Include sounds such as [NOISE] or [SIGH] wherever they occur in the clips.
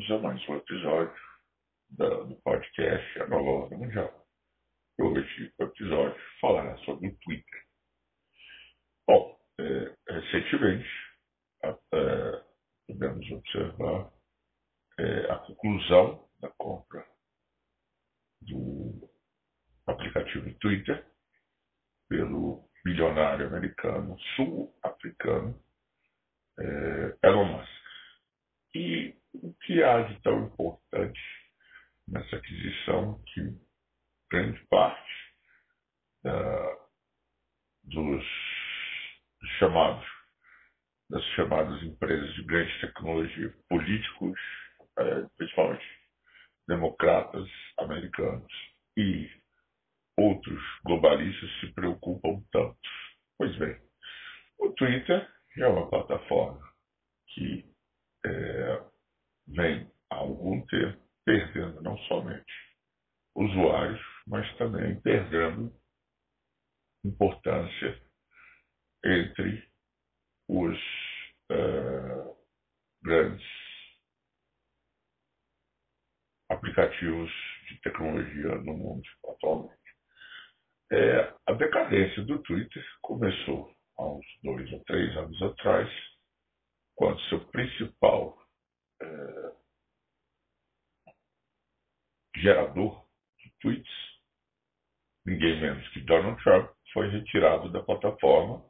bem-vindos a mais um episódio da, do podcast A Nova Ordem Mundial. Hoje o episódio falará sobre o Twitter. Bom, é, recentemente é, podemos observar é, a conclusão da compra do aplicativo Twitter pelo bilionário americano sul-africano é, Elon Musk. E o que há de tão importante nessa aquisição que grande parte dos chamados das chamadas empresas de grande tecnologia, políticos, é, principalmente democratas americanos e outros globalistas se preocupam tanto. Pois bem, o Twitter é uma plataforma que é, vem há algum tempo perdendo não somente usuários, perdendo importância entre os uh, grandes aplicativos de tecnologia no mundo atualmente. É, a decadência do Twitter começou há uns dois ou três anos atrás, quando seu principal é, gerador de tweets, ninguém menos que Donald Trump, foi retirado da plataforma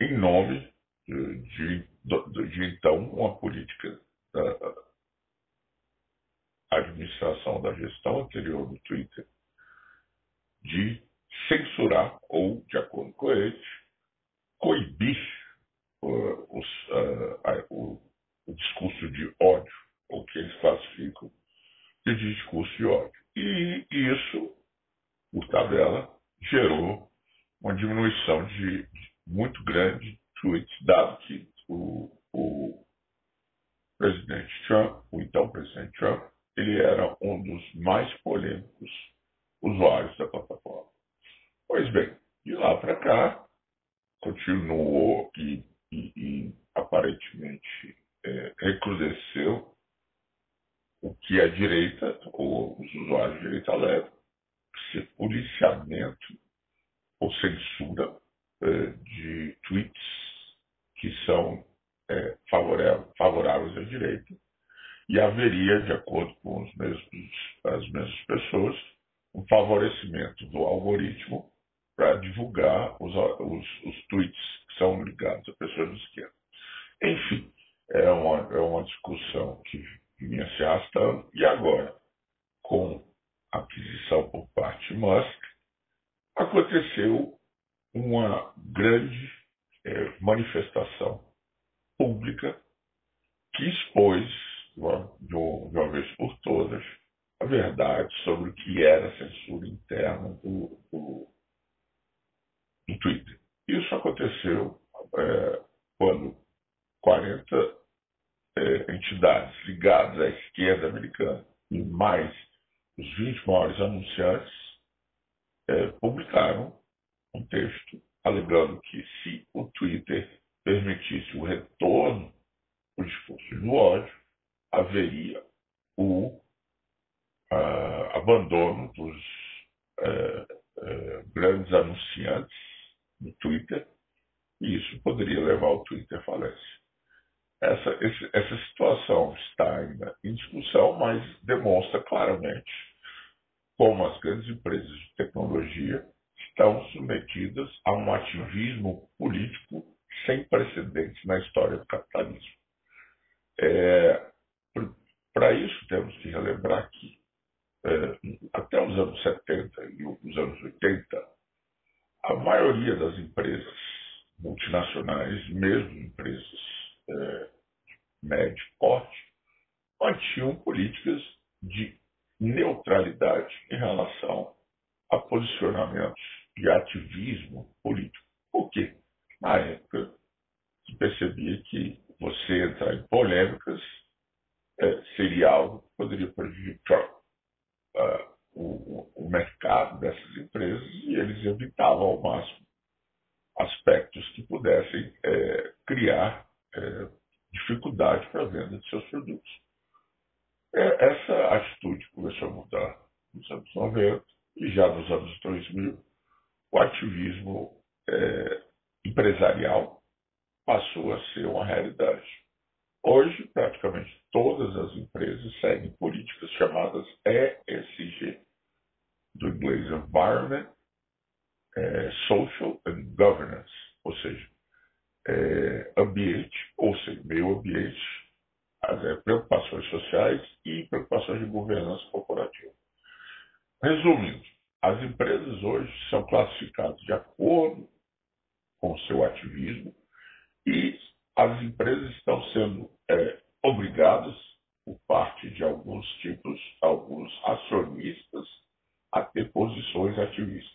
em nome de, de, de, de então uma política da administração da gestão anterior do Twitter de censurar ou, de acordo com eles, coibir uh, os, uh, o, o, discurso de ódio, ou que eles classificam de discurso de ódio. E isso, por tabela, gerou uma diminuição de, de muito grande de tweets, dado que o, o presidente Trump, o então presidente Trump, ele era um dos mais polêmicos usuários da plataforma. Pois bem, de lá para cá, continuou e, e, e aparentemente é, recrudesceu o que a direita, ou os usuários de direita levam, se policiamento ou censura é, de tweets que são é, favoráveis à direita e haveria, de acordo com os mesmos, as mesmas pessoas, um favorecimento do algoritmo para divulgar os, os, os, tweets que são ligados a pessoas de esquerda. Enfim, é uma, é uma discussão que vinha se arrastando e agora, com a aquisição por parte de Musk, aconteceu uma grande é, manifestação pública que expôs, de uma, de uma vez por todas, sobre o que era a censura interna do, do do Twitter. Isso aconteceu é, quando 40 é, entidades ligadas à esquerda americana e mais os 20 maiores anunciantes é, publicaram um texto alegando que se o Twitter permitisse o retorno do discurso do ódio, haveria abandono dos uh, uh, grandes anunciantes no Twitter, e isso poderia levar o Twitter à falência. Essa, esse, essa situação está ainda em discussão, mas demonstra claramente como as grandes empresas de tecnologia estão submetidas a um ativismo político sem precedentes na história do capitalismo. É, Para isso, temos que relembrar que até os anos 70 e os anos 80, a maioria das empresas multinacionais, mesmo empresas é, médio porte, mantinham políticas de neutralidade em relação a posicionamentos de ativismo político. Por quê? Na época se percebia que você entrar em polêmicas é, seria algo que poderia prejudicar uh, o, o, mercado dessas empresas e eles evitavam ao máximo aspectos que pudessem é, criar é, dificuldade para a venda de seus produtos. É, essa atitude começou a mudar nos anos 90 e já nos anos 2000 o ativismo é, empresarial passou a ser uma realidade. Hoje, praticamente todas as empresas seguem políticas chamadas ESG, do inglês Environment, é, Social and Governance, ou seja, é, ambiente, ou seja, meio ambiente, as, é, preocupações sociais e preocupações de governança corporativa. Resumindo, as empresas hoje são classificadas de acordo com o seu ativismo e as empresas estão sendo é, obrigadas, por parte de alguns tipos, alguns acionistas, a ter posições ativistas.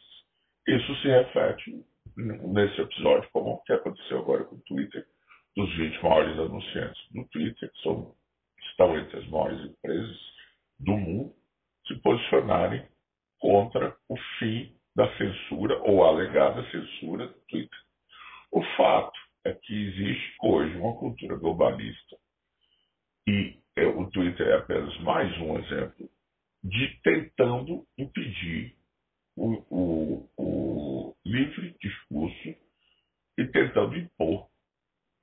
Isso se reflete nesse episódio, como que aconteceu agora com o Twitter, dos 20 maiores anunciantes do Twitter, que são, estão entre as maiores empresas do mundo, se posicionarem contra o fim da censura ou a alegada censura do Twitter. O fato é que existe hoje uma cultura globalista e é, o Twitter é apenas mais um exemplo de tentando impedir o, o, o livre discurso e tentando impor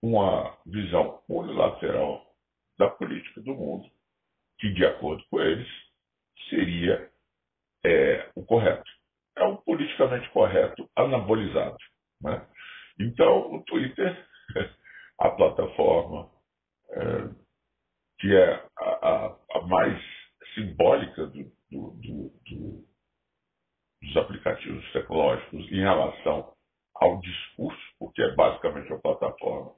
uma visão unilateral da política do mundo, que, de acordo com eles, seria é, o correto. É o politicamente correto anabolizado. Né? Então, o Twitter, [LAUGHS] a plataforma é, que é a, a, mais simbólica do, do, do, dos aplicativos tecnológicos em relação ao discurso, porque é basicamente uma plataforma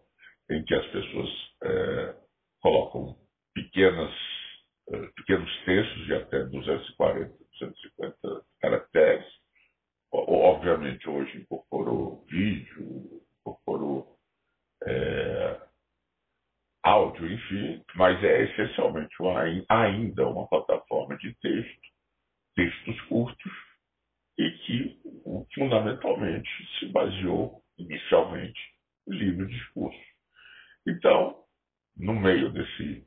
em que as pessoas é, colocam pequenas, é, pequenos textos de até 240, 250 caracteres. Obviamente, hoje incorporou vídeo, incorporou é, áudio, enfim, mas é essencialmente uma, ainda uma plataforma de texto, textos curtos, e que fundamentalmente se baseou inicialmente no livre discurso. Então, no meio desse,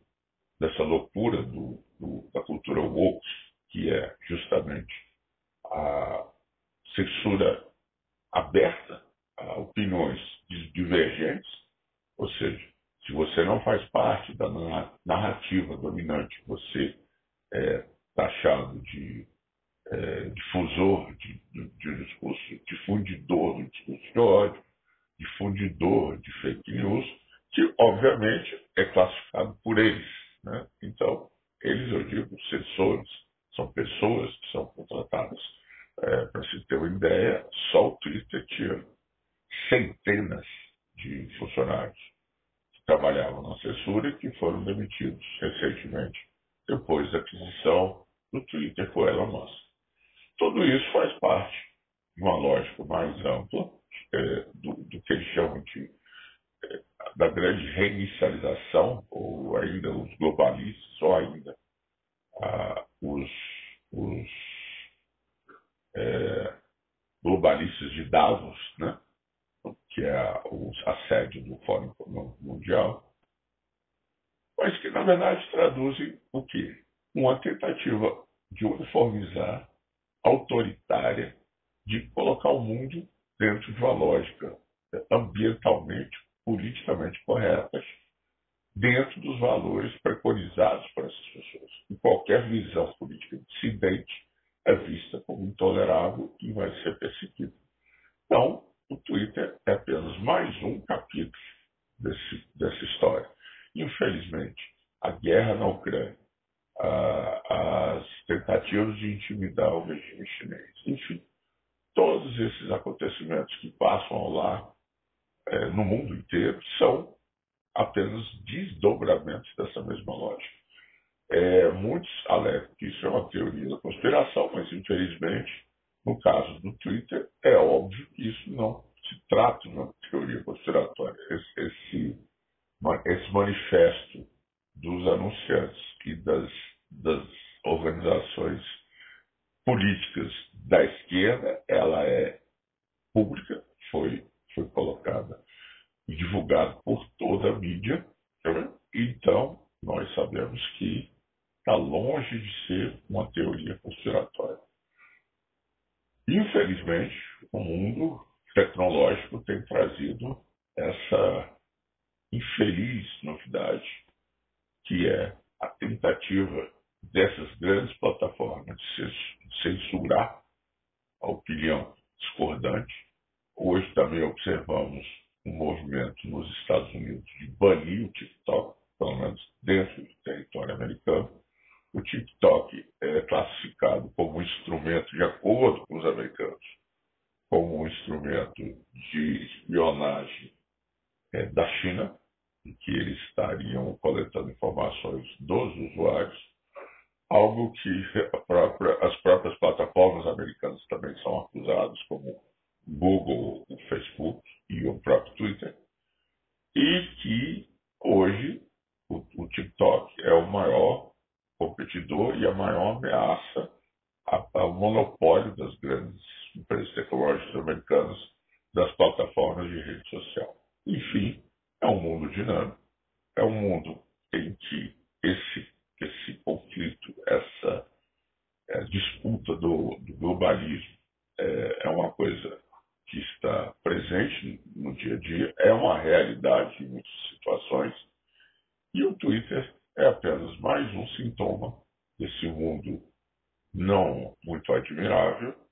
dessa loucura do, do, da cultura woke, que é justamente a censura aberta a opiniões divergentes, ou seja, se você não faz parte da narrativa dominante, você é taxado de é, difusor de, de, de, discurso, difundidor do discurso de ódio, difundidor de fake news, que obviamente é classificado por eles. Né? Então, eles, eu digo, censores, são pessoas que são contratadas. É, Para se ter uma ideia, só o Twitter tinha centenas de funcionários que trabalhavam na censura e que foram demitidos recentemente, depois da aquisição do Twitter por Elon Musk. Tudo isso faz parte de uma lógica mais ampla é, do, do, que eles chamam de é, da grande reinicialização, ou ainda os globalistas, ou ainda ah, os, os é, globalistas de Davos, né? que é a, a sede do Fórum Econômico Mundial, mas que na verdade traduzem o quê? Uma tentativa de uniformizar autoritária de colocar o mundo dentro de uma lógica ambientalmente, politicamente corretas, dentro dos valores preconizados por essas pessoas. E qualquer visão política dissidente é vista como intolerável e vai ser perseguida. Então, o Twitter é apenas mais um capítulo desse, dessa história. Infelizmente, a guerra na Ucrânia, as tentativas de intimidar o regime chinês. Enfim, todos esses acontecimentos que passam lá é, no mundo inteiro são apenas desdobramentos dessa mesma lógica. É, muitos alegam que isso é uma teoria da conspiração, mas infelizmente, no caso do Twitter, é óbvio isso não se trata uma teoria conspiratória. Esse, esse, esse manifesto dos anunciantes e das, das organizações políticas da esquerda, ela é pública, foi, foi colocada e divulgada por toda a mídia. Então, nós sabemos que está longe de ser uma teoria conspiratória. Infelizmente, o mundo tecnológico tem trazido essa infeliz novidade, que é a tentativa dessas grandes plataformas de censurar a opinião discordante. Hoje também observamos um movimento nos Estados Unidos de banir o TikTok, pelo menos dentro do território americano. O TikTok é classificado como um instrumento, de acordo com os americanos, como um instrumento de espionagem é, da China, em que eles estariam coletando informações dos usuários, algo que própria, as próprias plataformas americanas também são acusadas, como Google, o Facebook e o próprio Twitter, e que hoje o, o TikTok é o maior competidor e a maior ameaça ao monopólio das grandes empresas tecnológicas americanas das plataformas de rede social. Enfim, é um mundo dinâmico, é um mundo em que esse, esse conflito, essa é, disputa do, do globalismo é, é, uma coisa que está presente no dia a dia, é uma realidade em muitas situações, e o Twitter é apenas mais um sintoma desse mundo não muito admirável